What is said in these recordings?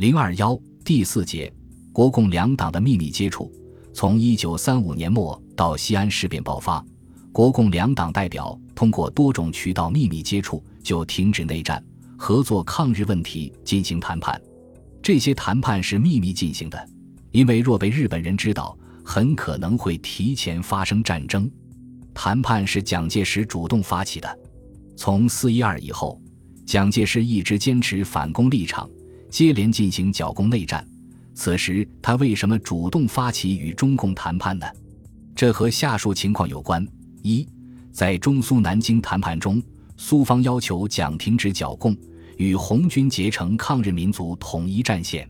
零二幺第四节，国共两党的秘密接触。从一九三五年末到西安事变爆发，国共两党代表通过多种渠道秘密接触，就停止内战、合作抗日问题进行谈判。这些谈判是秘密进行的，因为若被日本人知道，很可能会提前发生战争。谈判是蒋介石主动发起的。从四一二以后，蒋介石一直坚持反攻立场。接连进行剿共内战，此时他为什么主动发起与中共谈判呢？这和下述情况有关：一，在中苏南京谈判中，苏方要求蒋停止剿共，与红军结成抗日民族统一战线，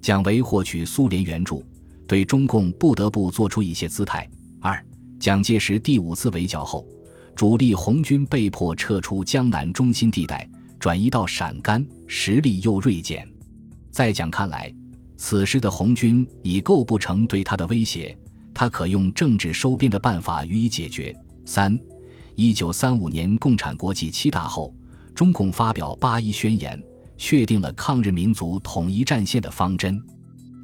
蒋为获取苏联援助，对中共不得不做出一些姿态；二，蒋介石第五次围剿后，主力红军被迫撤出江南中心地带，转移到陕甘，实力又锐减。在蒋看来，此时的红军已构不成对他的威胁，他可用政治收编的办法予以解决。三，一九三五年共产国际七大后，中共发表八一宣言，确定了抗日民族统一战线的方针。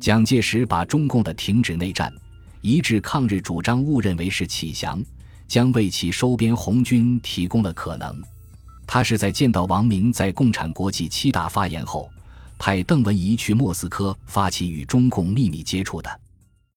蒋介石把中共的停止内战、一致抗日主张误认为是启降，将为其收编红军提供了可能。他是在见到王明在共产国际七大发言后。派邓文仪去莫斯科发起与中共秘密接触的。